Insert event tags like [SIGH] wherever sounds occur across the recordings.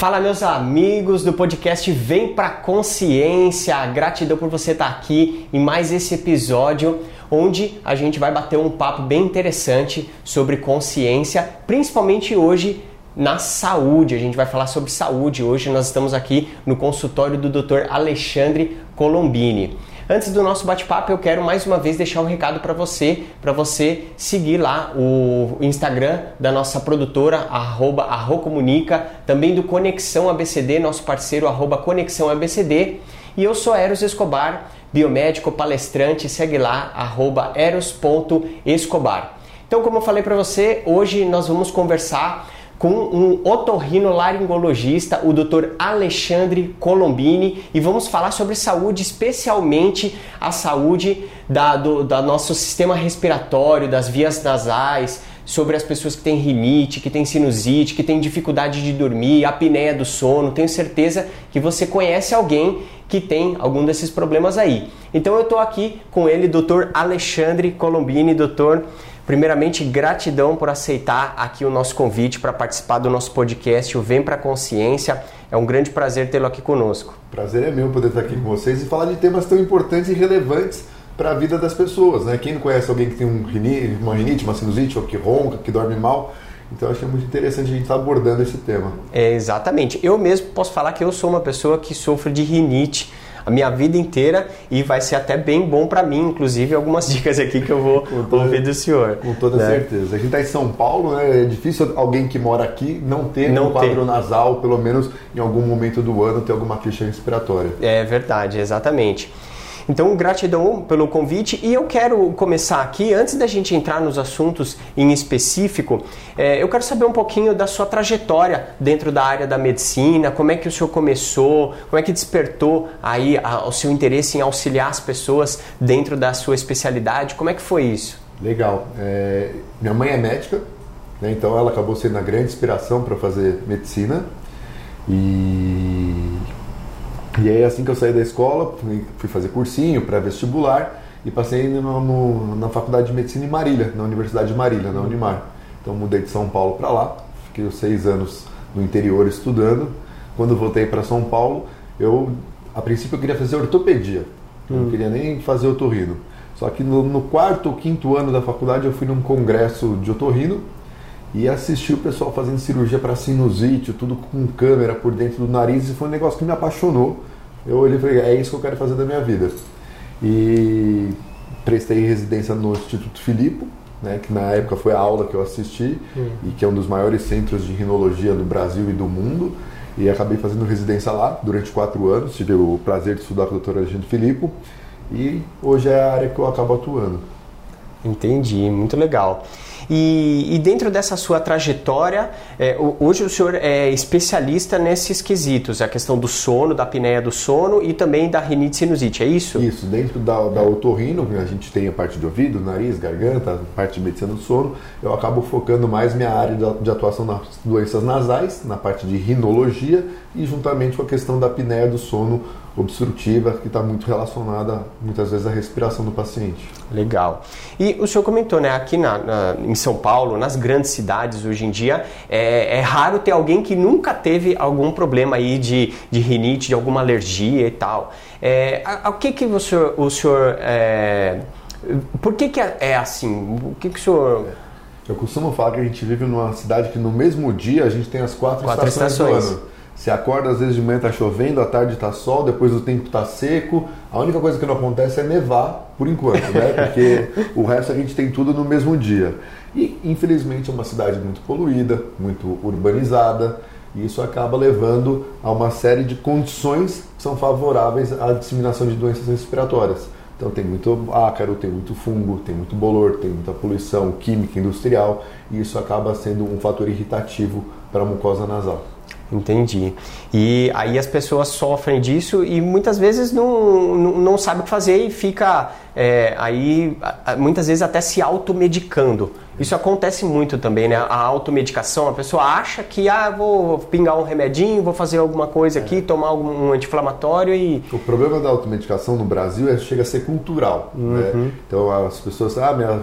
Fala meus amigos do podcast Vem Pra Consciência, gratidão por você estar aqui em mais esse episódio onde a gente vai bater um papo bem interessante sobre consciência, principalmente hoje na saúde. A gente vai falar sobre saúde. Hoje nós estamos aqui no consultório do Dr. Alexandre Colombini. Antes do nosso bate-papo, eu quero mais uma vez deixar um recado para você, para você seguir lá o Instagram da nossa produtora, arroba Arrocomunica, também do Conexão ABCD, nosso parceiro, arroba Conexão ABCD. E eu sou Eros Escobar, biomédico, palestrante, segue lá, arroba eros.escobar. Então, como eu falei para você, hoje nós vamos conversar com um otorrinolaringologista, o Dr. Alexandre Colombini, e vamos falar sobre saúde, especialmente a saúde da, do da nosso sistema respiratório, das vias nasais, sobre as pessoas que têm rinite, que têm sinusite, que têm dificuldade de dormir, apneia do sono. Tenho certeza que você conhece alguém que tem algum desses problemas aí. Então eu estou aqui com ele, Dr. Alexandre Colombini, doutor Primeiramente, gratidão por aceitar aqui o nosso convite para participar do nosso podcast, o Vem para a Consciência. É um grande prazer tê-lo aqui conosco. Prazer é meu poder estar aqui com vocês e falar de temas tão importantes e relevantes para a vida das pessoas. Né? Quem não conhece alguém que tem um rinite, uma rinite, uma sinusite, ou que ronca, que dorme mal, então acho que é muito interessante a gente estar abordando esse tema. É, exatamente. Eu mesmo posso falar que eu sou uma pessoa que sofre de rinite a minha vida inteira e vai ser até bem bom para mim, inclusive algumas [LAUGHS] dicas aqui que eu vou toda, ouvir do senhor. Com toda né? certeza. A gente está em São Paulo, né? É difícil alguém que mora aqui não ter não um quadro ter. nasal, pelo menos em algum momento do ano, ter alguma queixa respiratória. É verdade, exatamente. Então, gratidão pelo convite. E eu quero começar aqui, antes da gente entrar nos assuntos em específico, é, eu quero saber um pouquinho da sua trajetória dentro da área da medicina, como é que o senhor começou, como é que despertou aí a, o seu interesse em auxiliar as pessoas dentro da sua especialidade, como é que foi isso? Legal. É, minha mãe é médica, né, então ela acabou sendo a grande inspiração para fazer medicina. E e aí, assim que eu saí da escola, fui fazer cursinho, pré-vestibular e passei no, no, na faculdade de medicina em Marília, na Universidade de Marília, na Unimar. Então, mudei de São Paulo para lá, fiquei os seis anos no interior estudando. Quando voltei para São Paulo, eu, a princípio, eu queria fazer ortopedia, hum. não queria nem fazer otorrino. Só que no, no quarto ou quinto ano da faculdade, eu fui num congresso de otorrino e assisti o pessoal fazendo cirurgia para sinusite, tudo com câmera por dentro do nariz, e foi um negócio que me apaixonou. Eu olhei e falei, é isso que eu quero fazer da minha vida. E prestei residência no Instituto Filipo, né, que na época foi a aula que eu assisti, hum. e que é um dos maiores centros de rinologia do Brasil e do mundo. E acabei fazendo residência lá durante quatro anos, tive o prazer de estudar com o Dr. Alexandre Filipo, e hoje é a área que eu acabo atuando. Entendi, muito legal. E, e dentro dessa sua trajetória, é, hoje o senhor é especialista nesses quesitos, a questão do sono, da apneia do sono e também da rinite sinusite, é isso? Isso, dentro da, da otorrino, a gente tem a parte de ouvido, nariz, garganta, a parte de medicina do sono, eu acabo focando mais minha área de atuação nas doenças nasais, na parte de rinologia e juntamente com a questão da apneia do sono obstrutiva, que está muito relacionada muitas vezes à respiração do paciente. Legal. E o senhor comentou, né, aqui na, na, em São Paulo, nas grandes cidades hoje em dia, é, é, raro ter alguém que nunca teve algum problema aí de, de rinite, de alguma alergia e tal. É, o que que o senhor... O senhor é, por que, que é, é assim? O que, que o senhor... Eu costumo falar que a gente vive numa cidade que no mesmo dia a gente tem as quatro, quatro estações, estações. do ano. Você acorda, às vezes de manhã está chovendo, à tarde está sol, depois o tempo está seco. A única coisa que não acontece é nevar, por enquanto, né? [LAUGHS] Porque o resto a gente tem tudo no mesmo dia. E, infelizmente, é uma cidade muito poluída, muito urbanizada, e isso acaba levando a uma série de condições que são favoráveis à disseminação de doenças respiratórias. Então tem muito ácaro, tem muito fungo, tem muito bolor, tem muita poluição química industrial, e isso acaba sendo um fator irritativo para a mucosa nasal. Entendi. E aí as pessoas sofrem disso e muitas vezes não, não, não sabem o que fazer e fica é, aí muitas vezes até se automedicando. Isso acontece muito também, né? A automedicação, a pessoa acha que ah, vou pingar um remedinho, vou fazer alguma coisa aqui, é. tomar algum anti-inflamatório e. O problema da automedicação no Brasil é chega a ser cultural. Né? Uhum. Né? Então as pessoas, ah, minha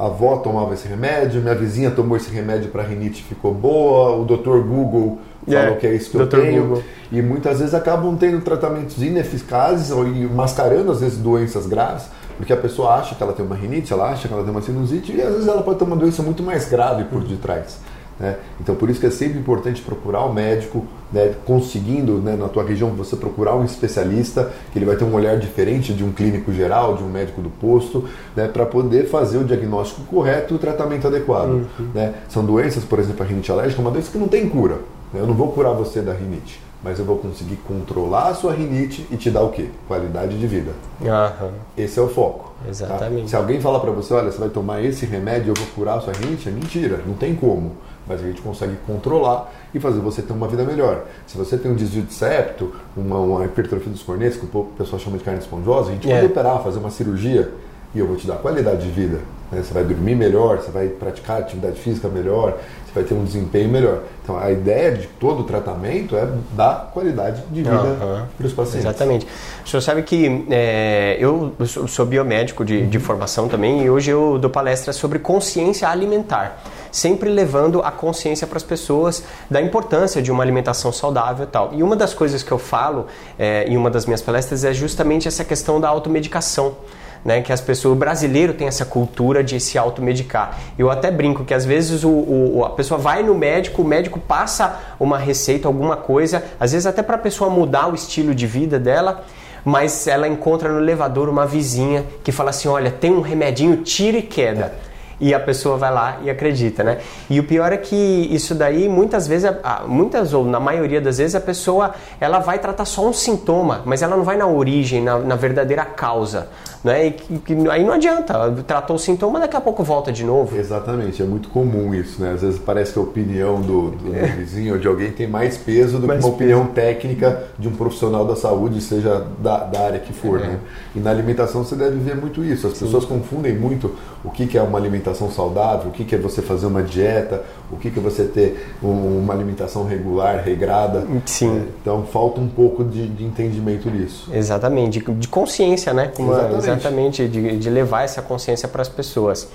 a avó tomava esse remédio, minha vizinha tomou esse remédio para rinite ficou boa, o doutor Google falou que é isso que eu tenho. Google. E muitas vezes acabam tendo tratamentos ineficazes ou mascarando às vezes doenças graves, porque a pessoa acha que ela tem uma rinite, ela acha que ela tem uma sinusite e às vezes ela pode ter uma doença muito mais grave por detrás. Né? Então, por isso que é sempre importante procurar o um médico, né? conseguindo né, na tua região você procurar um especialista, que ele vai ter um olhar diferente de um clínico geral, de um médico do posto, né? para poder fazer o diagnóstico correto e o tratamento adequado. Uhum. Né? São doenças, por exemplo, a rinite alérgica é uma doença que não tem cura. Eu não vou curar você da rinite, mas eu vou conseguir controlar a sua rinite e te dar o quê? Qualidade de vida. Uhum. Esse é o foco. Tá? Exatamente. Tá? Se alguém falar para você, olha, você vai tomar esse remédio, eu vou curar a sua rinite, é mentira, não tem como mas a gente consegue controlar e fazer você ter uma vida melhor. Se você tem um desvio de septo, uma, uma hipertrofia dos cornetos, que o pessoal chama de carne esponjosa, a gente pode operar, fazer uma cirurgia e eu vou te dar qualidade de vida. Né? Você vai dormir melhor, você vai praticar atividade física melhor, você vai ter um desempenho melhor. Então a ideia de todo o tratamento é dar qualidade de vida uhum. para os pacientes. Exatamente. O senhor sabe que é, eu sou biomédico de, de formação também e hoje eu dou palestra sobre consciência alimentar sempre levando a consciência para as pessoas da importância de uma alimentação saudável e tal. E uma das coisas que eu falo é, em uma das minhas palestras é justamente essa questão da automedicação. Né, que as pessoas, o brasileiro tem essa cultura de se automedicar. Eu até brinco que às vezes o, o, a pessoa vai no médico, o médico passa uma receita, alguma coisa, às vezes até para a pessoa mudar o estilo de vida dela, mas ela encontra no elevador uma vizinha que fala assim: olha, tem um remedinho, tira e queda e a pessoa vai lá e acredita, né? E o pior é que isso daí muitas vezes, muitas ou na maioria das vezes a pessoa ela vai tratar só um sintoma, mas ela não vai na origem, na, na verdadeira causa. Né? E que, aí não adianta, tratou o sintoma, daqui a pouco volta de novo. Exatamente, é muito comum isso, né? Às vezes parece que a opinião do, do, é. vizinho ou de alguém tem mais peso do mais que uma peso. opinião técnica de um profissional da saúde, seja da, da área que for, é. né? E na alimentação você deve ver muito isso. As Sim. pessoas confundem muito o que, que é uma alimentação saudável, o que, que é você fazer uma dieta, o que, que é você ter um, uma alimentação regular, regrada. Sim. É, então falta um pouco de, de entendimento nisso. Exatamente, de, de consciência, né? Como exatamente, exatamente de, de levar essa consciência para as pessoas.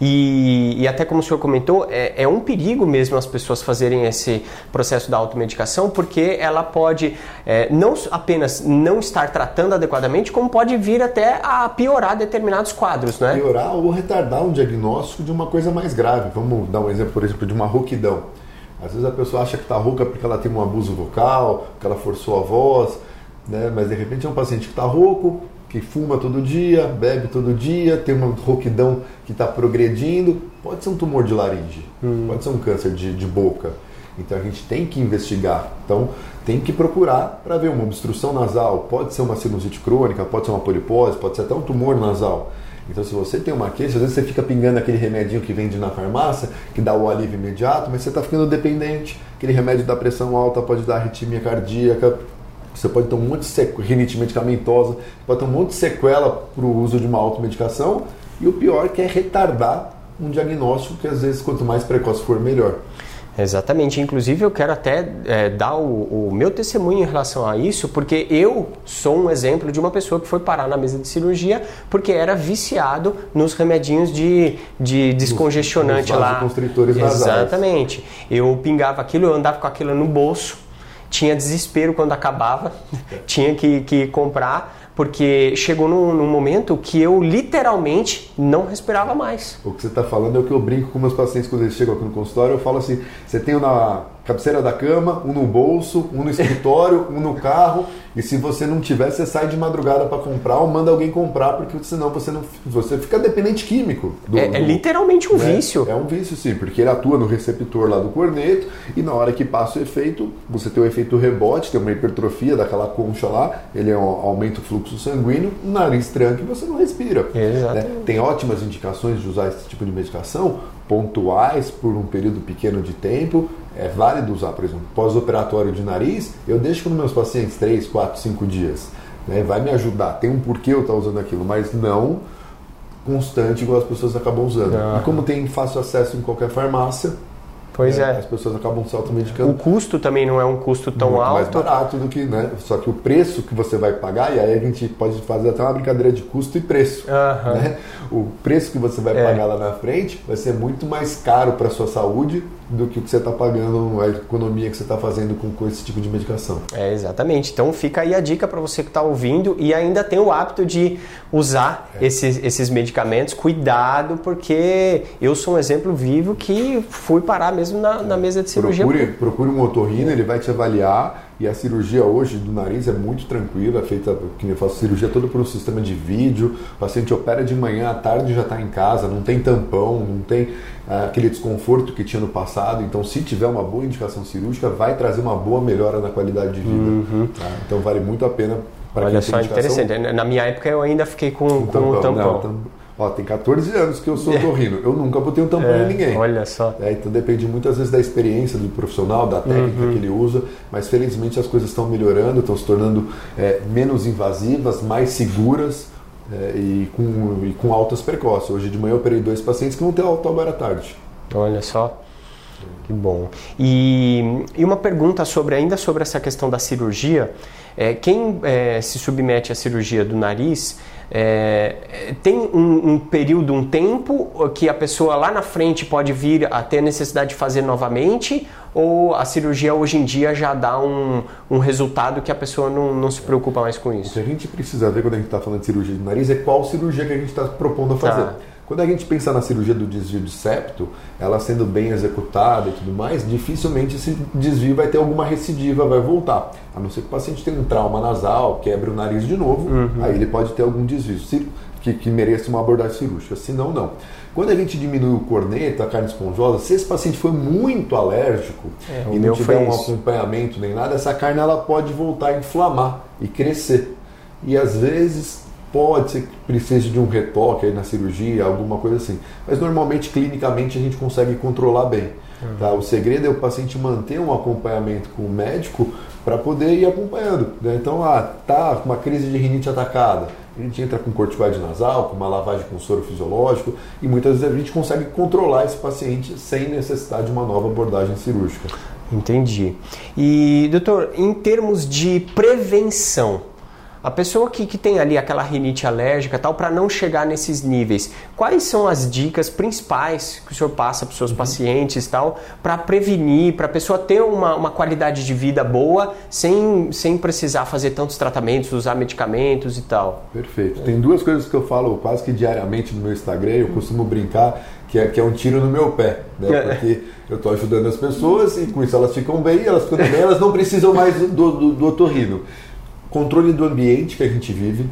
E, e, até como o senhor comentou, é, é, um perigo mesmo as pessoas fazerem esse processo da automedicação, porque ela pode é, não apenas não estar tratando adequadamente, como pode vir até a piorar determinados quadros, né? Piorar ou retardar um diagnóstico de uma coisa mais grave. Vamos dar um exemplo, por exemplo, de uma rouquidão. Às vezes a pessoa acha que está rouca porque ela tem um abuso vocal, que ela forçou a voz, né? mas de repente é um paciente que está rouco, que fuma todo dia, bebe todo dia, tem uma rouquidão que está progredindo, pode ser um tumor de laringe, hum. pode ser um câncer de, de boca. Então a gente tem que investigar. Então tem que procurar para ver uma obstrução nasal, pode ser uma sinusite crônica, pode ser uma polipose, pode ser até um tumor nasal. Então, se você tem uma queixa, às vezes você fica pingando aquele remedinho que vende na farmácia, que dá o alívio imediato, mas você está ficando dependente. Aquele remédio da pressão alta pode dar arritmia cardíaca, você pode ter um monte de sequela, rinite medicamentosa, pode ter um monte de sequela para o uso de uma automedicação. E o pior que é retardar um diagnóstico que às vezes quanto mais precoce for, melhor. Exatamente. Inclusive, eu quero até é, dar o, o, meu testemunho em relação a isso, porque eu sou um exemplo de uma pessoa que foi parar na mesa de cirurgia porque era viciado nos remedinhos de, de descongestionante nos, nos lá. Exatamente. Eu pingava aquilo, eu andava com aquilo no bolso tinha desespero quando acabava, [LAUGHS] tinha que, que comprar, porque chegou num, num, momento que eu literalmente não respirava mais. O que você está falando é o que eu brinco com meus pacientes quando eles chegam aqui no consultório. Eu falo assim: você tem na cabeceira da cama, um no bolso, um no escritório, [LAUGHS] um no carro. E se você não tiver, você sai de madrugada para comprar ou manda alguém comprar, porque senão você não você fica dependente químico. Do, é, do, é, literalmente um né? vício. É um vício, sim, porque ele atua no receptor lá do corneto e na hora que passa o efeito, você tem o efeito rebote, tem uma hipertrofia daquela concha lá, ele é um, aumenta o fluxo sanguíneo, o nariz tranca e você não respira. Né? Tem ótimas indicações de usar esse tipo de medicação pontuais por um período pequeno de tempo, é válido usar, por exemplo, pós-operatório de nariz, eu deixo nos meus pacientes 3, 4, 5 dias. Né? Vai me ajudar, tem um porquê eu estar usando aquilo, mas não constante igual as pessoas acabam usando. E como tem fácil acesso em qualquer farmácia, Pois né? é. As pessoas acabam se automedicando. O custo também não é um custo tão muito alto. mais barato do que, né? Só que o preço que você vai pagar, e aí a gente pode fazer até uma brincadeira de custo e preço. Né? O preço que você vai É. pagar lá na frente vai ser muito mais caro para sua saúde do que o que você está pagando, a economia que você está fazendo com, esse tipo de medicação. É, exatamente. Então fica aí a dica para você que está ouvindo e ainda tem o hábito de usar É. esses, esses medicamentos. Cuidado, porque eu sou um exemplo vivo que fui parar mesmo na, na mesa de cirurgia. Procure, procure um otorrino, ele vai te avaliar e a cirurgia hoje do nariz é muito tranquila, é feita, que eu faço cirurgia toda por um sistema de vídeo, o paciente opera de manhã, à tarde já está em casa, não tem tampão, não tem ah, aquele desconforto que tinha no passado, então se tiver uma boa indicação cirúrgica, vai trazer uma boa melhora na qualidade de vida. tá? Então vale muito a pena para Olha só, indicação interessante. Na minha época eu ainda fiquei com, um com o tampão. Não, tam- Ó, tem 14 anos que eu sou otorrino, eu nunca botei um tampão É, em ninguém. Olha só. É, então depende muitas vezes da experiência do profissional, da técnica Uhum. que ele usa, mas felizmente as coisas estão melhorando, estão se tornando é, menos invasivas, mais seguras é, e, com, e com altas precoces. Hoje de manhã eu operei dois pacientes que vão ter alta agora à tarde. Olha só. Que bom. E, e uma pergunta sobre ainda sobre essa questão da cirurgia. É, quem é, se submete à cirurgia do nariz é, tem um, um período, um tempo que a pessoa lá na frente pode vir a ter necessidade de fazer novamente? Ou a cirurgia hoje em dia já dá um, um resultado que a pessoa não, não se preocupa mais com O isso? que a gente precisa ver quando a gente está falando de cirurgia de nariz é qual cirurgia que a gente está propondo a fazer. Tá. Quando a gente pensa na cirurgia do desvio de septo, ela sendo bem executada e tudo mais, dificilmente esse desvio vai ter alguma recidiva, vai voltar. A não ser que o paciente tenha um trauma nasal, quebre o nariz de novo, aí ele pode ter algum desvio que, que mereça uma abordagem cirúrgica. Se não, não. Quando a gente diminui o corneto, a carne esponjosa, se esse paciente for muito alérgico É, e não tiver foi um isso. acompanhamento nem nada, essa carne ela pode voltar a inflamar e crescer. E às vezes pode ser que precise de um retoque aí na cirurgia, alguma coisa assim. Mas normalmente, clinicamente, a gente consegue controlar bem. Tá? O segredo é o paciente manter um acompanhamento com o médico para poder ir acompanhando. né? Então, ah, tá com uma crise de rinite atacada. A gente entra com corticoide nasal, com uma lavagem com soro fisiológico e muitas vezes a gente consegue controlar esse paciente sem necessidade de uma nova abordagem cirúrgica. Entendi. E, doutor, em termos de prevenção, a pessoa que, que tem ali aquela rinite alérgica tal, para não chegar nesses níveis, quais são as dicas principais que o senhor passa para os seus pacientes tal, para prevenir, para a pessoa ter uma, uma qualidade de vida boa sem, sem precisar fazer tantos tratamentos, usar medicamentos e tal? Perfeito. Tem duas coisas que eu falo quase que diariamente no meu Instagram, eu costumo brincar que é, que é um tiro no meu pé, né? É. Porque eu estou ajudando as pessoas e com isso elas ficam bem, elas ficam bem, elas não precisam mais do, do, do otorrino. Controle do ambiente que a gente vive,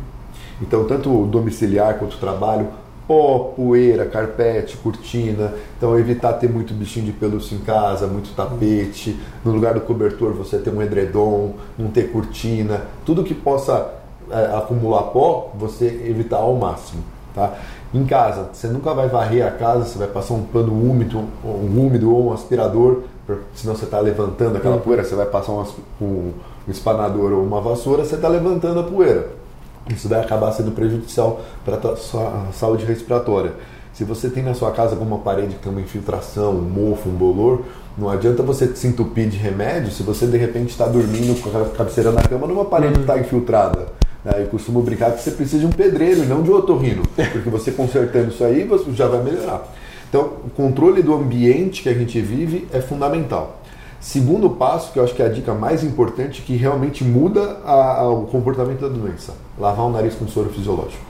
então tanto o domiciliar quanto o trabalho, pó, poeira, carpete, cortina, então evitar ter muito bichinho de pelúcia em casa, muito tapete, no lugar do cobertor você ter um edredom, não ter cortina, tudo que possa é, acumular pó, você evitar ao máximo, tá? Em casa, você nunca vai varrer a casa, você vai passar um pano úmido, um úmido ou um aspirador, senão você está levantando aquela poeira, você vai passar um, um um espanador ou uma vassoura, você está levantando a poeira. Isso vai acabar sendo prejudicial para a sua saúde respiratória. Se você tem na sua casa alguma parede que tem uma infiltração, um mofo, um bolor, não adianta você se entupir de remédio se você de repente está dormindo com a cabeceira na cama numa parede que está infiltrada. né? Eu costumo brincar que você precisa de um pedreiro e não de um otorrino, [LAUGHS] porque você consertando isso aí você já vai melhorar. Então, o controle do ambiente que a gente vive é fundamental. Segundo passo, que eu acho que é a dica mais importante, que realmente muda a- a- o comportamento da doença: lavar o nariz com soro fisiológico.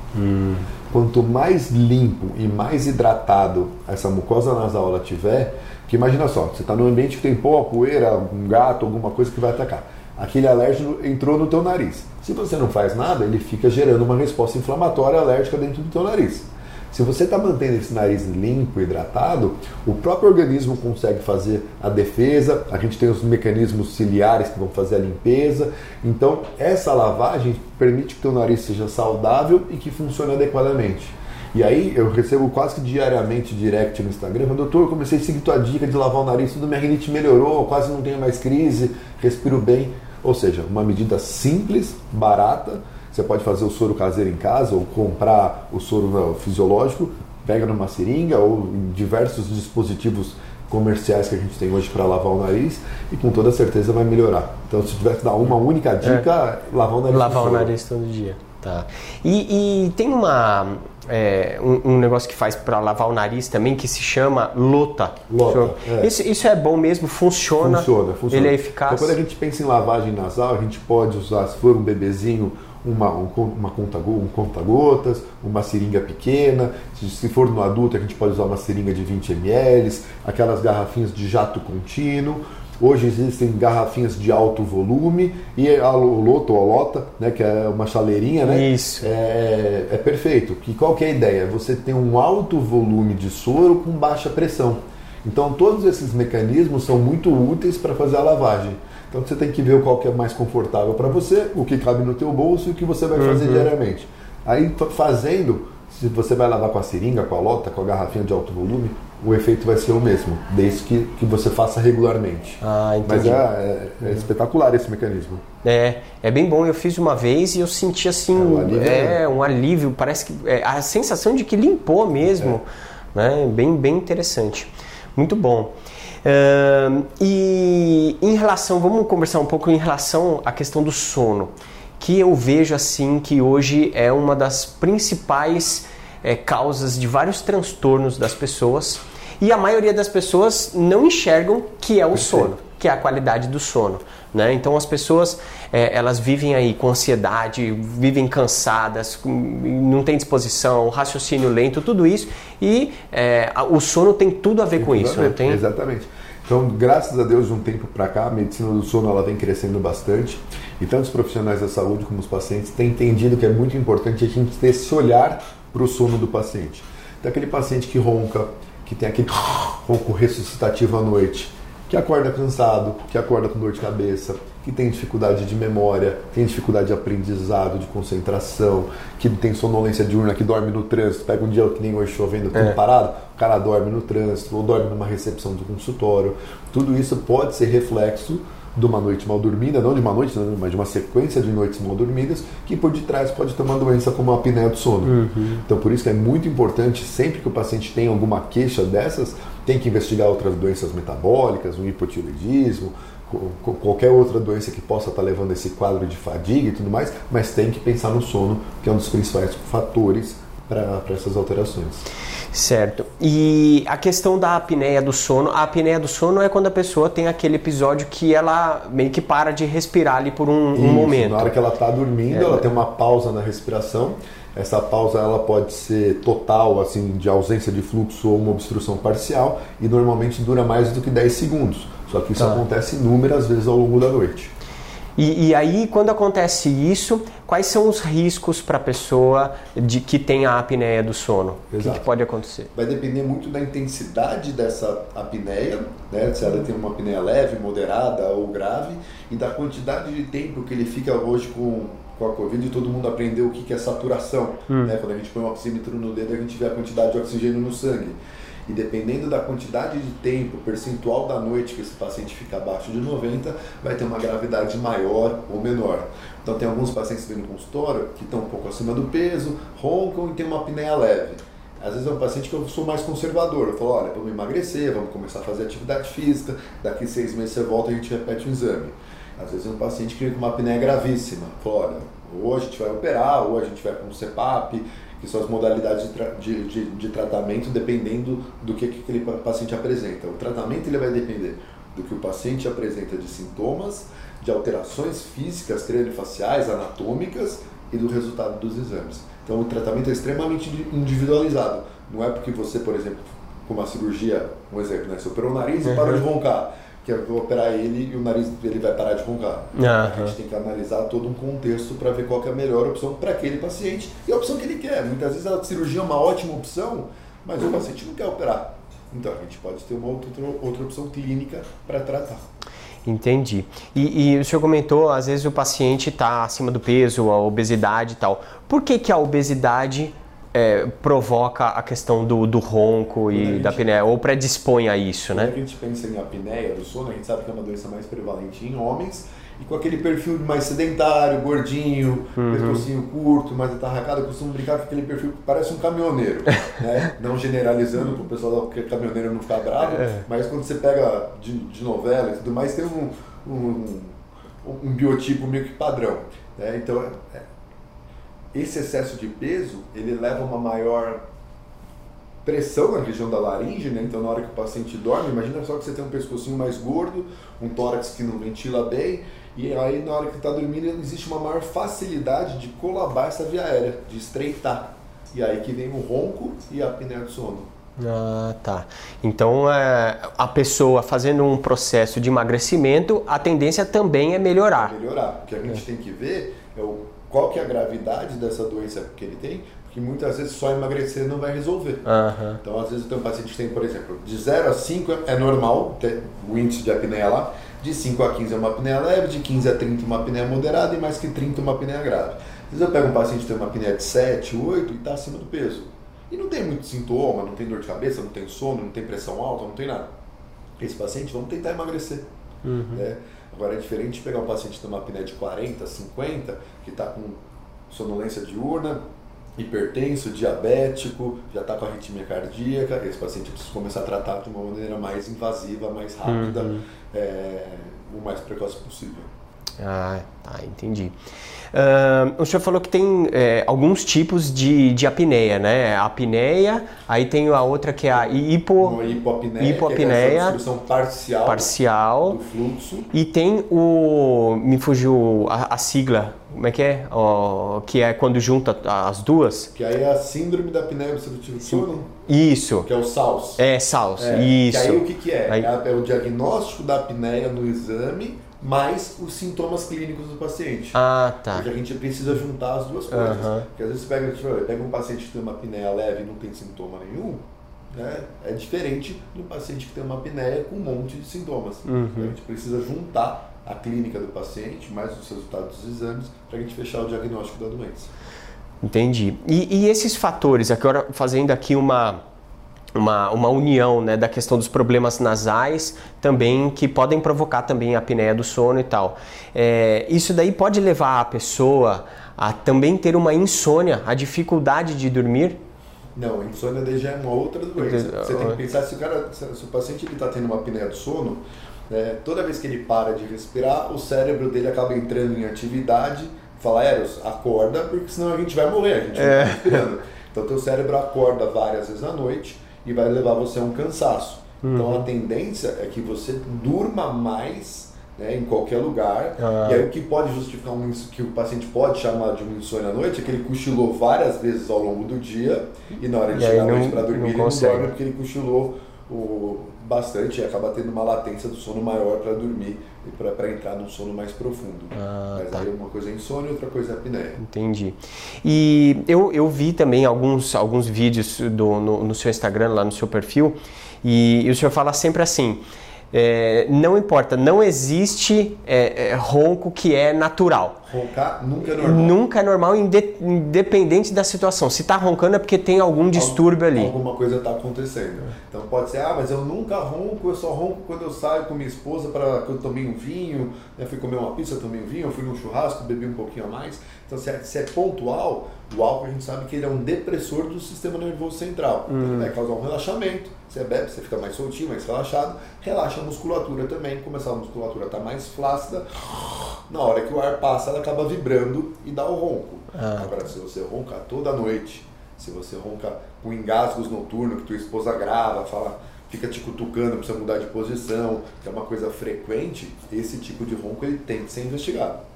Quanto mais limpo e mais hidratado essa mucosa nasal ela tiver, que imagina só, você está num ambiente que tem pó, poeira, um gato, alguma coisa que vai atacar. Aquele alérgeno entrou no teu nariz. Se você não faz nada, ele fica gerando uma resposta inflamatória alérgica dentro do teu nariz. Se você está mantendo esse nariz limpo, hidratado, o próprio organismo consegue fazer a defesa, a gente tem os mecanismos ciliares que vão fazer a limpeza. Então, essa lavagem permite que o teu nariz seja saudável e que funcione adequadamente. E aí eu recebo quase que diariamente direct no Instagram, doutor, eu comecei a seguir tua dica de lavar o nariz, tudo minha rinite melhorou, quase não tenho mais crise, respiro bem. Ou seja, uma medida simples, barata, você pode fazer o soro caseiro em casa ou comprar o soro não, fisiológico, pega numa seringa ou em diversos dispositivos comerciais que a gente tem hoje para lavar o nariz e com toda certeza vai melhorar. Então, se tivesse que dar uma única dica, é. lavar o nariz. Lavar o nariz todo dia. Tá. E, e tem uma é, um, um, negócio que faz para lavar o nariz também que se chama lota. Lota. É. Isso, isso, é bom mesmo? Funciona? Funciona, funciona. Ele é eficaz? Então, quando a gente pensa em lavagem nasal, a gente pode usar, se for um bebezinho, uma, um, uma conta, um conta-gotas, uma seringa pequena. Se, se, for no adulto, a gente pode usar uma seringa de 20 ml, aquelas garrafinhas de jato contínuo. Hoje existem garrafinhas de alto volume e a Loto, a Lota, né, que é uma chaleirinha, né? Isso. É, é perfeito. Que qual que é a ideia? Você tem um alto volume de soro com baixa pressão. Então todos esses mecanismos são muito úteis para fazer a lavagem. Então você tem que ver qual que é mais confortável para você, o que cabe no teu bolso e o que você vai fazer uhum. diariamente. Aí fazendo, se você vai lavar com a seringa, com a lota, com a garrafinha de alto volume, o efeito vai ser o mesmo, desde que, que você faça regularmente. Ah, Mas é, é, é, espetacular esse mecanismo. É, é bem bom. Eu fiz uma vez e eu senti assim, é um alívio, é, né? um alívio parece que é, a sensação de que limpou mesmo, é. né? Bem, bem interessante. Muito bom. Uh, e em relação, vamos conversar um pouco em relação à questão do sono, que eu vejo assim que hoje é uma das principais é, causas de vários transtornos das pessoas e a maioria das pessoas não enxergam que é o Perfeito. sono, que é a qualidade do sono. Né? Então as pessoas é, elas vivem aí com ansiedade, vivem cansadas, não tem disposição, raciocínio lento, tudo isso e é, o sono tem tudo a ver tem com isso, não tem? Exatamente. Então, graças a Deus, de um tempo para cá, a medicina do sono ela vem crescendo bastante e tanto os profissionais da saúde como os pacientes têm entendido que é muito importante a gente ter esse olhar para o sono do paciente. Então, aquele paciente que ronca, que tem aquele ronco ressuscitativo à noite, que acorda cansado, que acorda com dor de cabeça, que tem dificuldade de memória, tem dificuldade de aprendizado, de concentração, que tem sonolência diurna, que dorme no trânsito, pega um dia que nem hoje chovendo, tudo é. parado, o cara dorme no trânsito, ou dorme numa recepção do consultório. Tudo isso pode ser reflexo de uma noite mal dormida, não de uma noite, mas de uma sequência de noites mal dormidas, que por detrás pode ter uma doença como a apneia do sono. Uhum. Então, por isso que é muito importante, sempre que o paciente tem alguma queixa dessas, tem que investigar outras doenças metabólicas, um hipotireoidismo, qualquer outra doença que possa estar levando esse quadro de fadiga e tudo mais, mas tem que pensar no sono, que é um dos principais fatores para essas alterações. Certo. E a questão da apneia do sono, a apneia do sono é quando a pessoa tem aquele episódio que ela meio que para de respirar ali por um, Isso, um momento. Na hora que ela está dormindo, é, ela tem uma pausa na respiração. Essa pausa ela pode ser total, assim, de ausência de fluxo ou uma obstrução parcial e normalmente dura mais do que 10 segundos. Só que isso tá. acontece inúmeras vezes ao longo da noite. E, e, aí, quando acontece isso, quais são os riscos para a pessoa de que tem a apneia do sono? O que, que, pode acontecer? Vai depender muito da intensidade dessa apneia, né? se ela tem uma apneia leve, moderada ou grave, e da quantidade de tempo que ele fica hoje com, com a Covid e todo mundo aprendeu o que, que é saturação. Hum. Né? Quando a gente põe um oxímetro no dedo, a gente vê a quantidade de oxigênio no sangue. E dependendo da quantidade de tempo, percentual da noite que esse paciente fica abaixo de 90, vai ter uma gravidade maior ou menor. Então tem alguns pacientes que no consultório que estão um pouco acima do peso, roncam e tem uma apneia leve. Às vezes é um paciente que eu sou mais conservador. Eu falo, olha, vamos emagrecer, vamos começar a fazer atividade física, daqui seis meses você volta e a gente repete o exame. Às vezes é um paciente que vem com uma apneia gravíssima. Eu falo, olha, ou a gente vai operar, ou a gente vai com um CPAP, que são as modalidades de, tra de, de, de, tratamento dependendo do que, que aquele paciente apresenta. O tratamento ele vai depender do que o paciente apresenta de sintomas, de alterações físicas, craniofaciais, anatômicas e do resultado dos exames. Então o tratamento é extremamente individualizado. Não é porque você, por exemplo, com uma cirurgia, um exemplo, né? Você operou o nariz e uhum. parou de roncar que eu vou operar ele e o nariz dele vai parar de roncar. Uhum. A gente tem que analisar todo um contexto para ver qual é a melhor opção para aquele paciente e a opção que ele quer. Muitas vezes a cirurgia é uma ótima opção, mas o paciente não quer operar. Então a gente pode ter uma outra, outra opção clínica para tratar. Entendi. E, e, o senhor comentou, às vezes o paciente está acima do peso, a obesidade e tal. Por que, que a obesidade é, provoca a questão do, do ronco e gente, da apneia, ou predispõe a isso, né? A gente pensa em apneia do sono, a gente sabe que é uma doença mais prevalente em homens e com aquele perfil mais sedentário, gordinho, uhum. pescocinho curto, mais atarracado, eu costumo brincar com aquele perfil que parece um caminhoneiro, [LAUGHS] né? Não generalizando para o pessoal que é caminhoneiro não ficar bravo, é. mas quando você pega de, de, novela e tudo mais, tem um, um, um biotipo meio que padrão. Né? Então, é, esse excesso de peso, ele leva a uma maior pressão na região da laringe, né? Então, na hora que o paciente dorme, imagina só que você tem um pescocinho mais gordo, um tórax que não ventila bem, e aí na hora que está dormindo existe uma maior facilidade de colabar essa via aérea, de estreitar. E aí que vem o ronco e a apneia do sono. Ah, tá. Então, é, a pessoa fazendo um processo de emagrecimento, a tendência também é melhorar. É melhorar. O que a gente é. tem que ver é o, qual que é a gravidade dessa doença que ele tem, que muitas vezes só emagrecer não vai resolver. Uhum. Então, às vezes, tenho um paciente que tem, por exemplo, de 0 a 5 é normal ter o índice de apneia lá, de 5 a 15 é uma apneia leve, de 15 a 30 uma apneia moderada e mais que 30 uma apneia grave. Às vezes eu pego um paciente que tem uma apneia de 7, 8 e está acima do peso. E não tem muito sintoma, não tem dor de cabeça, não tem sono, não tem pressão alta, não tem nada. Esse paciente, vamos tentar emagrecer. Uhum. Né? Agora é diferente de pegar um paciente que tem uma apneia de 40, 50, que está com sonolência diurna, hipertenso, diabético, já está com arritmia cardíaca, esse paciente precisa começar a tratar de uma maneira mais invasiva, mais rápida, uhum. é, o mais precoce possível. Ah, tá, entendi. Uh, o senhor falou que tem é, alguns tipos de, de apneia, né? A apneia, aí tem a outra que é a hipo, hipoapneia, hipoapneia que é a distribuição parcial, parcial do fluxo. E tem o. Me fugiu a, a sigla, como é que é? Oh, que é quando junta as duas? Que aí é a síndrome da apneia obstrutiva do sono. Isso. Que é o SALS. É, SALS, é, isso. Que aí o que, que é? Aí... É o diagnóstico da apneia no exame mais os sintomas clínicos do paciente. Ah, tá. Porque a gente precisa juntar as duas coisas. Uhum. Porque às vezes você pega, tipo, pega um paciente que tem uma apneia leve e não tem sintoma nenhum, né? é diferente do paciente que tem uma apneia com um monte de sintomas. Uhum. Então, a gente precisa juntar a clínica do paciente, mais os resultados dos exames, para a gente fechar o diagnóstico da doença. Entendi. E, e esses fatores, agora fazendo aqui uma uma, uma união né, da questão dos problemas nasais também que podem provocar também a apneia do sono e tal. É, isso daí pode levar a pessoa a também ter uma insônia, a dificuldade de dormir? Não, a insônia daí já é uma outra doença. Você tem que pensar se o, cara, se o paciente está tendo uma apneia do sono, né, toda vez que ele para de respirar, o cérebro dele acaba entrando em atividade, fala, Eros, acorda, porque senão a gente vai morrer, a gente é. não está respirando. Então, teu cérebro acorda várias vezes à noite, e vai levar você a um cansaço. Uhum. Então a tendência é que você durma mais né, em qualquer lugar. Ah. E aí o que pode justificar um que o paciente pode chamar de um insônia à noite é que ele cochilou várias vezes ao longo do dia e na hora de chegar à noite para dormir não ele não dorme porque ele cochilou o, bastante e acaba tendo uma latência do sono maior para dormir para entrar num sono mais profundo. Ah, Mas tá. aí uma coisa é insônia, outra coisa é apneia. Entendi. E eu, eu vi também alguns, alguns vídeos do, no, no seu Instagram, lá no seu perfil, e, e o senhor fala sempre assim. É, não importa, não existe é, é, ronco que é natural. Roncar nunca é normal. Nunca é normal, independente da situação. Se está roncando é porque tem algum distúrbio ali. Alguma coisa está acontecendo. Então pode ser, ah, mas eu nunca ronco, eu só ronco quando eu saio com minha esposa para que eu tomei um vinho, né, fui comer uma pizza, tomei um vinho, eu fui num churrasco, bebi um pouquinho a mais. Então se é, se é pontual, o álcool a gente sabe que ele é um depressor do sistema nervoso central. Então, ele vai causar um relaxamento você bebe, você fica mais soltinho, mais relaxado, relaxa a musculatura também, começa a musculatura estar tá mais flácida, na hora que o ar passa, ela acaba vibrando e dá o ronco. Ah. Agora, se você roncar toda noite, se você ronca com engasgos noturnos, que tua esposa grava, fala, fica te cutucando, precisa mudar de posição, que é uma coisa frequente, esse tipo de ronco ele tem que ser investigado.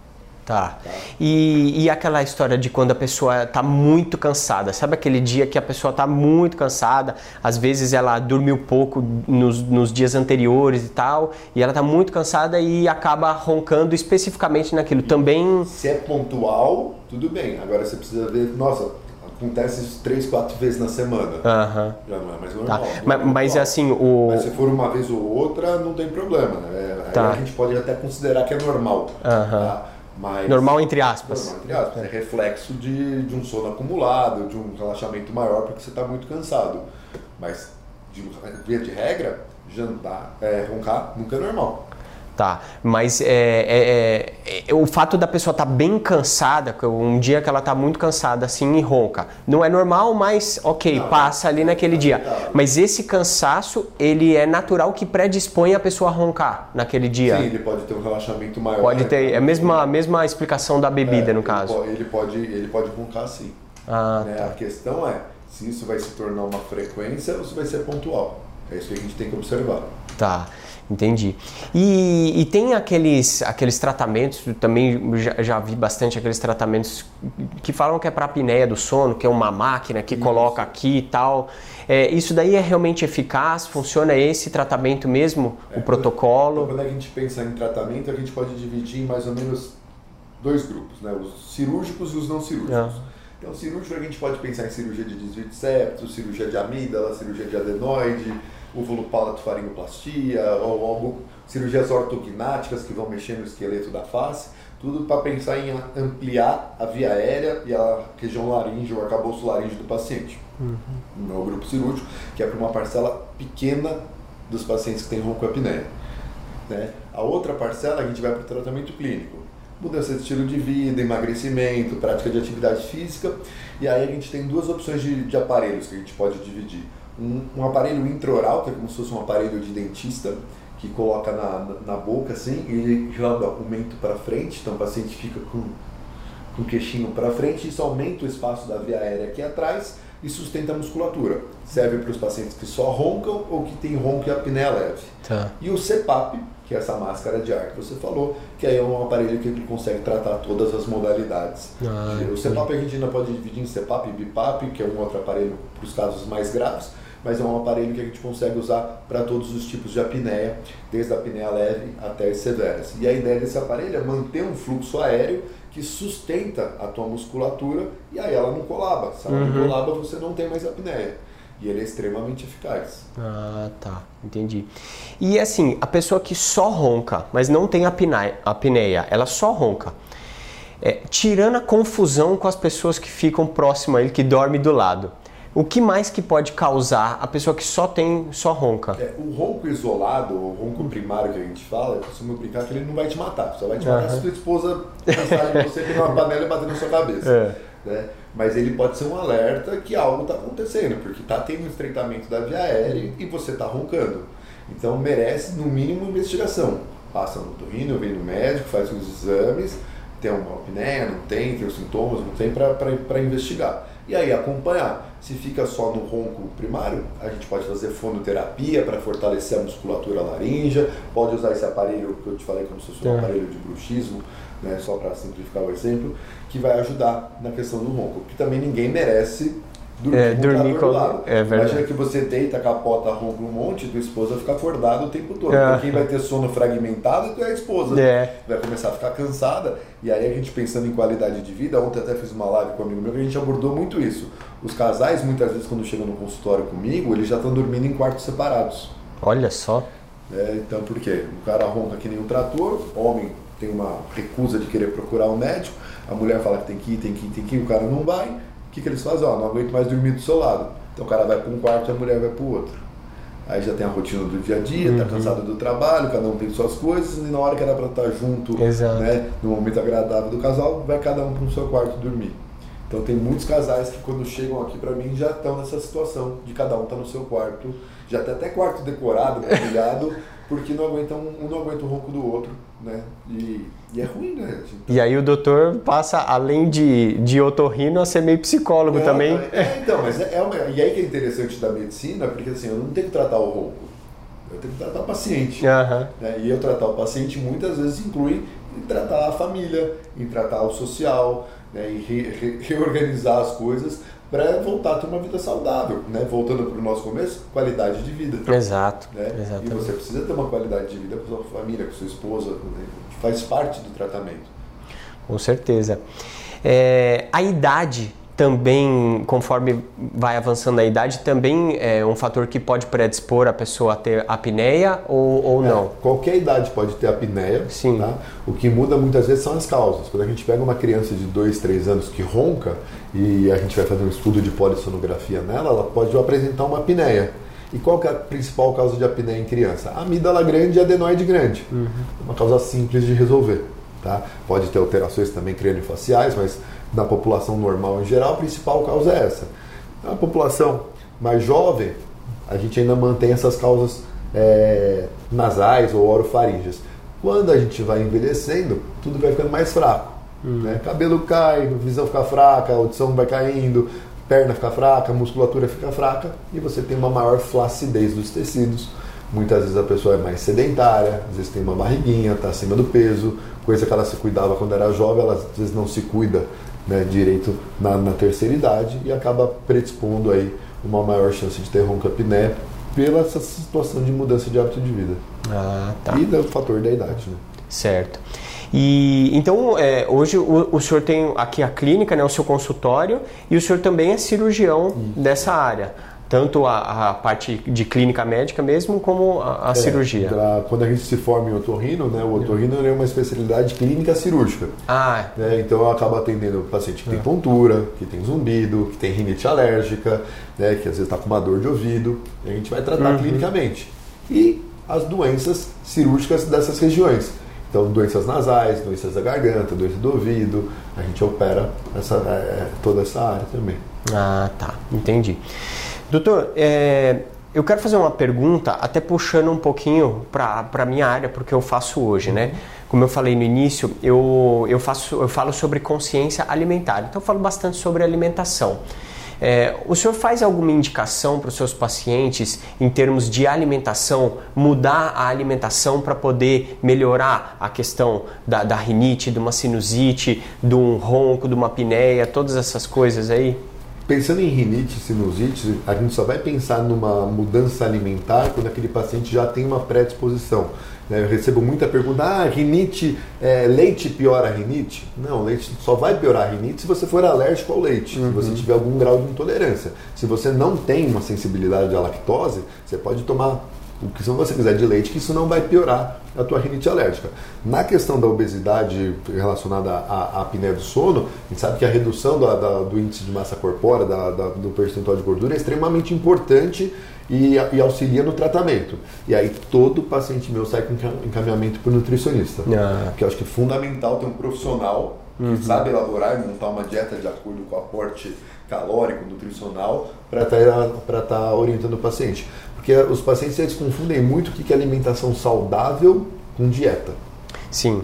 Tá. E, e aquela história de quando a pessoa está muito cansada, sabe aquele dia que a pessoa está muito cansada, às vezes ela dormiu pouco nos, nos dias anteriores e tal, e ela está muito cansada e acaba roncando especificamente naquilo. Também. Se é pontual, tudo bem. Agora você precisa ver, nossa, acontece isso três, quatro vezes na semana. Uhum. Já não é mais normal. Tá. Mas, é mas assim, o. Mas se for uma vez ou outra, não tem problema. Né? Tá. Aí a gente pode até considerar que é normal. Uhum. Tá? Mas, normal entre aspas. Normal entre aspas. É, é reflexo de, de um sono acumulado, de um relaxamento maior porque você está muito cansado. Mas, de via de regra, jantar, é, roncar nunca é normal. Tá, mas é, é, é, é o fato da pessoa estar tá bem cansada, um dia que ela está muito cansada assim e ronca, não é normal, mas ok, não, passa ali naquele dia. Mas esse cansaço, ele é natural que predispõe a pessoa a roncar naquele dia. Sim, ele pode ter um relaxamento maior. Pode ter, é a mesma, a mesma explicação da bebida é, no caso. Ele pode, ele pode roncar sim. Ah, né? tá. A questão é se isso vai se tornar uma frequência ou se vai ser pontual. É isso que a gente tem que observar. Tá. Entendi. E, e, tem aqueles, aqueles tratamentos, também já, já, vi bastante aqueles tratamentos que falam que é para apneia do sono, que é uma máquina que isso. coloca aqui e tal. É, isso daí é realmente eficaz? Funciona esse tratamento mesmo, é, o protocolo? Quando a gente pensa em tratamento, a gente pode dividir em mais ou menos dois grupos, né? os cirúrgicos e os não cirúrgicos. Ah. Então, cirúrgico a gente pode pensar em cirurgia de desvio de septo, cirurgia de amígdala, cirurgia de adenoide, uvulopalato-faringoplastia, ou algo, cirurgias ortognáticas que vão mexer no esqueleto da face, tudo para pensar em ampliar a via aérea e a região laringe, o arcabouço laringe do paciente. Uhum. No grupo cirúrgico, que é para uma parcela pequena dos pacientes que têm roncoapneia. Né? A outra parcela a gente vai para o tratamento clínico. Mudança de estilo de vida, emagrecimento, prática de atividade física. E aí a gente tem duas opções de, de aparelhos que a gente pode dividir um, um aparelho intraoral, que é como se fosse um aparelho de dentista, que coloca na, na, boca assim, e ele joga o mento para frente, então o paciente fica com, com o queixinho para frente, isso aumenta o espaço da via aérea aqui atrás e sustenta a musculatura. Serve para os pacientes que só roncam ou que tem ronco e apneia leve. Tá. E o CPAP, que é essa máscara de ar que você falou, que aí é um aparelho que ele consegue tratar todas as modalidades. Ah, o CPAP a gente ainda pode dividir em CPAP e BIPAP, que é um outro aparelho para os casos mais graves mas é um aparelho que a gente consegue usar para todos os tipos de apneia, desde a apneia leve até as severas. E a ideia desse aparelho é manter um fluxo aéreo que sustenta a tua musculatura e aí ela não colaba. Se ela uhum. não colaba, você não tem mais apneia. E ele é extremamente eficaz. Ah, tá. Entendi. E assim, a pessoa que só ronca, mas não tem apneia, ela só ronca. É, tirando a confusão com as pessoas que ficam próximo a ele, que dorme do lado. O que mais que pode causar a pessoa que só tem, só ronca? É, o ronco isolado, o ronco primário que a gente fala, eu costumo brincar que ele não vai te matar. Só vai te matar uhum. se sua esposa pensar em você pegar uma panela e bater na sua cabeça. É. Né? Mas ele pode ser um alerta que algo está acontecendo, porque está tendo um estreitamento da via aérea e você está roncando. Então merece, no mínimo, investigação. Passa no torrino, vem no médico, faz os exames, tem uma apneia, não tem, tem os sintomas, não tem, para investigar. E aí acompanhar. Se fica só no ronco primário, a gente pode fazer fonoterapia para fortalecer a musculatura laríngea, pode usar esse aparelho que eu te falei como se fosse um é. aparelho de bruxismo, né, só para simplificar o exemplo, que vai ajudar na questão do ronco, que também ninguém merece dormir, é, dormir com lado. É Imagina que você deita, capota, ronca um monte, tua esposa fica acordada o tempo todo. É. Então quem vai ter sono fragmentado é a esposa. É. Vai começar a ficar cansada. E aí a gente pensando em qualidade de vida, ontem até fiz uma live com um amigo meu que a gente abordou muito isso. Os casais, muitas vezes, quando chegam no consultório comigo, eles já estão dormindo em quartos separados. Olha só. É, então, por quê? O cara ronca que nem um trator, homem tem uma recusa de querer procurar um médico, a mulher fala que tem que ir, tem que ir, tem que ir, o cara não vai que, que eles fazem? Ó, não aguento mais dormir do seu lado. Então o cara vai para um quarto e a mulher vai para o outro. Aí já tem a rotina do dia a dia, tá uhum. tá cansado do trabalho, cada um tem suas coisas, e na hora que era para estar junto, Exato. né, no momento agradável do casal, vai cada um para o seu quarto dormir. Então tem muitos casais que quando chegam aqui para mim já estão nessa situação de cada um tá no seu quarto, já tem até quarto decorado, [LAUGHS] mobiliado, porque não aguentam, um não aguenta o ronco do outro, né? E, e é ruim, né? E aí o doutor passa, além de, de otorrino, a ser meio psicólogo é, também. É, então, mas é, é uma, e aí que é interessante da medicina, porque assim, eu não tenho que tratar o ronco, eu tenho que tratar o paciente. Uhum. Né? E eu tratar o paciente muitas vezes inclui em tratar a família, em tratar o social, né? e re, re, reorganizar as coisas para voltar a ter uma vida saudável, né? Voltando para o nosso começo, qualidade de vida. Exato. Né? E você precisa ter uma qualidade de vida com sua família, com sua esposa, né? que faz parte do tratamento. Com certeza. É, a idade também, conforme vai avançando a idade, também é um fator que pode predispor a pessoa a ter apneia ou, ou é, não? Qualquer idade pode ter apneia. Sim. Tá? O que muda muitas vezes são as causas. Quando a gente pega uma criança de 2, 3 anos que ronca e a gente vai fazer um estudo de polissonografia nela, ela pode apresentar uma apneia. E qual que é a principal causa de apneia em criança? Amígdala grande e adenoide grande. Uhum. Uma causa simples de resolver. Tá? Pode ter alterações também craniofaciais, mas na população normal em geral, a principal causa é essa. Na população mais jovem, a gente ainda mantém essas causas é, nasais ou orofaríngeas. Quando a gente vai envelhecendo, tudo vai ficando mais fraco. Hum. Né? Cabelo cai, visão fica fraca, audição vai caindo, perna fica fraca, musculatura fica fraca e você tem uma maior flacidez dos tecidos. Muitas vezes a pessoa é mais sedentária, às vezes tem uma barriguinha, está acima do peso, coisa que ela se cuidava quando era jovem, ela às vezes não se cuida né, direito na, na, terceira idade e acaba predispondo aí uma maior chance de ter roncapné pela essa situação de mudança de hábito de vida. Ah, tá. E do fator da idade, né? Certo. E então é, hoje o, o, senhor tem aqui a clínica, né, o seu consultório, e o senhor também é cirurgião Isso. dessa área tanto a, a, parte de clínica médica mesmo como a, a é, cirurgia. Quando a gente se forma em otorrino, né, o otorrino é uma especialidade clínica cirúrgica. Ah. Né, então eu acabo atendendo o paciente que tem tontura, que tem zumbido, que tem rinite alérgica, né, que às vezes está com uma dor de ouvido. a gente vai tratar uhum. clinicamente. E as doenças cirúrgicas dessas regiões. Então, doenças nasais, doenças da garganta, doença do ouvido, a gente opera essa, é, toda essa área também. Ah, tá. Entendi. Doutor, é, eu quero fazer uma pergunta, até puxando um pouquinho para a minha área, porque eu faço hoje, né? Como eu falei no início, eu, eu, faço, eu falo sobre consciência alimentar, então eu falo bastante sobre alimentação. É, o senhor faz alguma indicação para os seus pacientes em termos de alimentação, mudar a alimentação para poder melhorar a questão da, da rinite, de uma sinusite, de um ronco, de uma apneia, todas essas coisas aí? Pensando em rinite, sinusite, a gente só vai pensar numa mudança alimentar quando aquele paciente já tem uma predisposição. Né? Eu recebo muita pergunta: ah, rinite, é, leite piora a rinite? Não, leite só vai piorar a rinite se você for alérgico ao leite, uhum. se você uhum. tiver algum grau de intolerância. Se você não tem uma sensibilidade à lactose, você pode tomar o que se você quiser de leite, que isso não vai piorar a tua rinite alérgica. Na questão da obesidade relacionada à, à apneia do sono, a gente sabe que a redução da, da, do índice de massa corpórea, da, do percentual de gordura, é extremamente importante e, e, auxilia no tratamento. E aí todo paciente meu sai com encaminhamento para o nutricionista. Ah. Que eu acho que é fundamental ter um profissional que uhum. sabe elaborar e montar uma dieta de acordo com o aporte calórico, nutricional, para estar tá, tá orientando o paciente. Porque os pacientes eles confundem muito o que é alimentação saudável com dieta. Sim.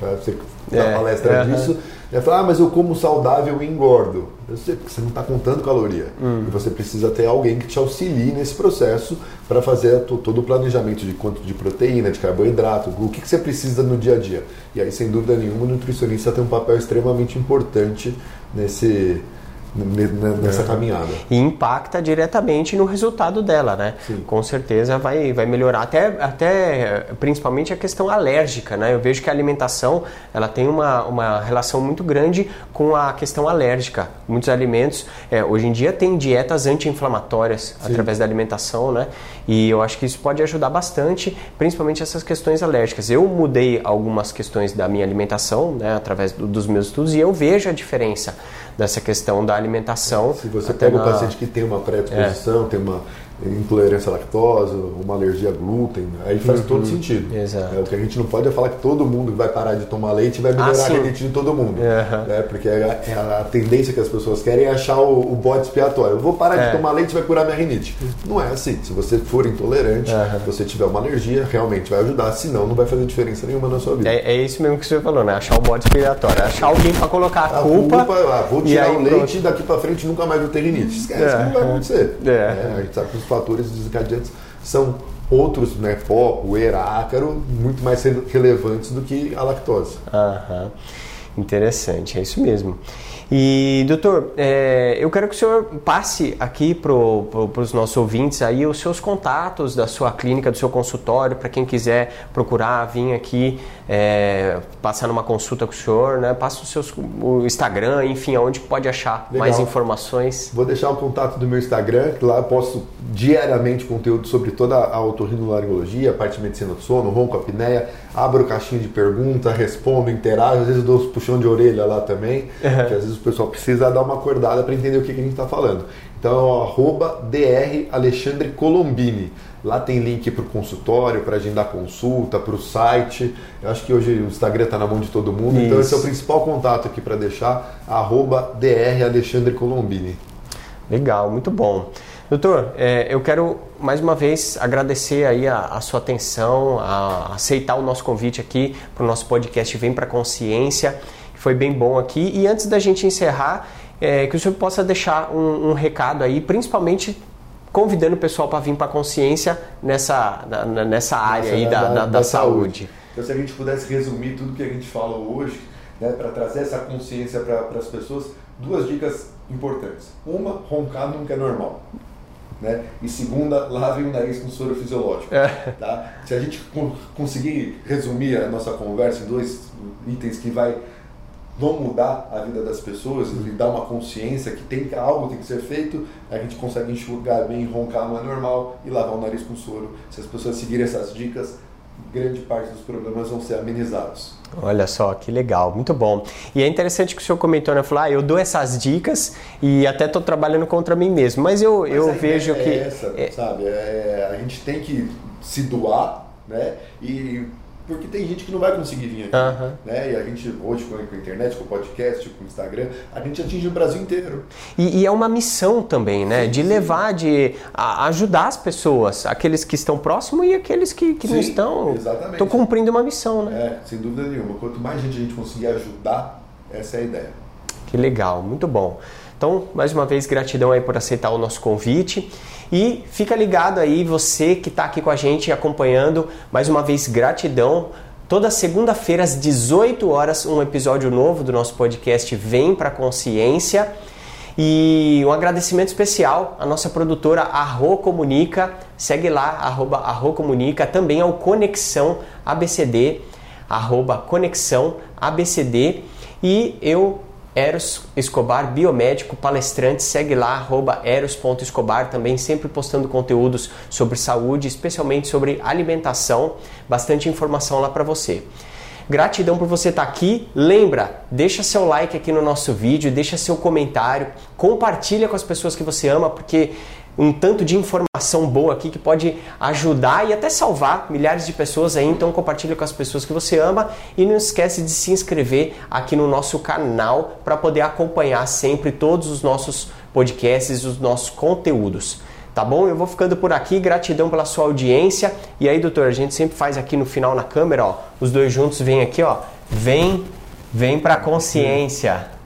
Você dá é, palestra é, disso, é. fala, ah, mas eu como saudável e engordo. Eu sei, porque você não está contando caloria. Hum. E você precisa ter alguém que te auxilie nesse processo para fazer todo o planejamento de quanto de proteína, de carboidrato, o que, que você precisa no dia a dia. E aí, sem dúvida nenhuma, o nutricionista tem um papel extremamente importante nesse, nessa é. caminhada. E impacta diretamente no resultado dela, né? Sim. Com certeza vai, vai melhorar, até, até principalmente a questão alérgica, né? Eu vejo que a alimentação ela tem uma, uma relação muito grande com a questão alérgica. Muitos alimentos, é, hoje em dia tem dietas anti-inflamatórias através da alimentação, né? E eu acho que isso pode ajudar bastante, principalmente essas questões alérgicas. Eu mudei algumas questões da minha alimentação, né? Através do, dos meus estudos e eu vejo a diferença dessa questão da alimentação. Se você pega na... um paciente que tem uma predisposição, é. tem uma intolerância à lactose, uma alergia a glúten, aí faz uhum. todo sentido. Exato. É, o que a gente não pode é falar que todo mundo vai parar de tomar leite e vai melhorar ah, a rinite de todo mundo. Uhum. Né? Porque é a, é a, tendência que as pessoas querem é achar o, o bode expiatório. Eu vou parar é. de tomar leite e vai curar minha rinite. Não é assim. Se você for intolerante, uhum. se você tiver uma alergia, realmente vai ajudar. Senão, não vai fazer diferença nenhuma na sua vida. É, é isso mesmo que você falou, né? Achar o bode expiatório. Achar alguém para colocar a, a culpa. culpa ah, vou tirar o leite e daqui para frente nunca mais vou ter rinite. Esquece que não vai acontecer. É. a gente sabe que os fatores desencadeados adiantes são outros, né, pó, poeira, ácaro, muito mais relevantes do que a lactose. Aham. Interessante, é isso mesmo. E, doutor, é, eu quero que o senhor passe aqui para pro, os nossos ouvintes aí os seus contatos da sua clínica, do seu consultório, para quem quiser procurar, vir aqui, é, passar numa consulta com o senhor, né? Passa o, seus, o Instagram, enfim, aonde pode achar Legal. mais informações. Vou deixar o contato do meu Instagram, que lá eu posso diariamente conteúdo sobre toda a otorrinolaringologia, a parte de medicina do sono, ronco, apneia, abro caixinha de pergunta, respondo, interajo, às vezes dou puxão de orelha lá também, uhum. que às vezes o pessoal precisa dar uma acordada para entender o que, que a gente está falando. Então é o arroba dr Alexandre Colombini. Lá tem link para o consultório, para agendar consulta, para o site. Eu acho que hoje o Instagram está na mão de todo mundo, Isso. então esse é o principal contato aqui para deixar, arroba dr Alexandre Colombini. Legal, muito bom. Doutor, é, eu quero mais uma vez agradecer aí a, a sua atenção, a aceitar o nosso convite aqui para o nosso podcast Vem para Consciência, que foi bem bom aqui. E antes da gente encerrar, é, que o senhor possa deixar um, um recado aí, principalmente convidando o pessoal para vir para a consciência nessa, na, nessa área aí da, da, da, da saúde. saúde. Então, se a gente pudesse resumir tudo que a gente fala hoje, né, para trazer essa consciência para as pessoas, duas dicas importantes. Uma, roncar nunca é normal. Né? E segunda, lavem o nariz com soro fisiológico. É. Tá? Se a gente conseguir resumir a nossa conversa em dois itens que vai vão mudar a vida das pessoas e dar uma consciência que tem que algo tem que ser feito, a gente consegue enxugar bem, roncar não é normal e lavar o nariz com soro. Se as pessoas seguirem essas dicas, grande parte dos problemas vão ser amenizados. Olha só, que legal, muito bom. E é interessante que o senhor comentou, né? Falou, ah, eu dou essas dicas e até estou trabalhando contra mim mesmo. Mas eu, mas eu vejo é que. Essa, é... sabe? É, a gente tem que se doar, né? E porque tem gente que não vai conseguir vir aqui. Uhum. Né? E a gente, hoje com a internet, com o podcast, com o Instagram, a gente atinge o Brasil inteiro. E, e é uma missão também, né? Sim, de levar, sim. de a, ajudar as pessoas, aqueles que estão próximos e aqueles que, que sim, não estão. Exatamente. Estão cumprindo uma missão, né? É, sem dúvida nenhuma. Quanto mais gente a gente conseguir ajudar, essa é a ideia. Que legal, muito bom. Então, mais uma vez, gratidão aí por aceitar o nosso convite. E fica ligado aí, você que está aqui com a gente acompanhando, mais uma vez, gratidão. Toda segunda-feira, às 18 horas, um episódio novo do nosso podcast Vem para Consciência. E um agradecimento especial à nossa produtora Arro Comunica. Segue lá, arroba Arro Comunica. Também ao Conexão ABCD, arroba Conexão ABCD. E eu Eros Escobar, biomédico, palestrante, segue lá, arroba eros.escobar, também sempre postando conteúdos sobre saúde, especialmente sobre alimentação, bastante informação lá para você. Gratidão por você estar tá aqui. Lembra, deixa seu like aqui no nosso vídeo, deixa seu comentário, compartilha com as pessoas que você ama, porque um tanto de informação boa aqui que pode ajudar e até salvar milhares de pessoas aí. Então compartilha com as pessoas que você ama e não esquece de se inscrever aqui no nosso canal para poder acompanhar sempre todos os nossos podcasts, os nossos conteúdos. Tá bom? Eu vou ficando por aqui. Gratidão pela sua audiência. E aí, doutor, a gente sempre faz aqui no final na câmera, ó. Os dois juntos vêm aqui, ó. Vem, vem para consciência.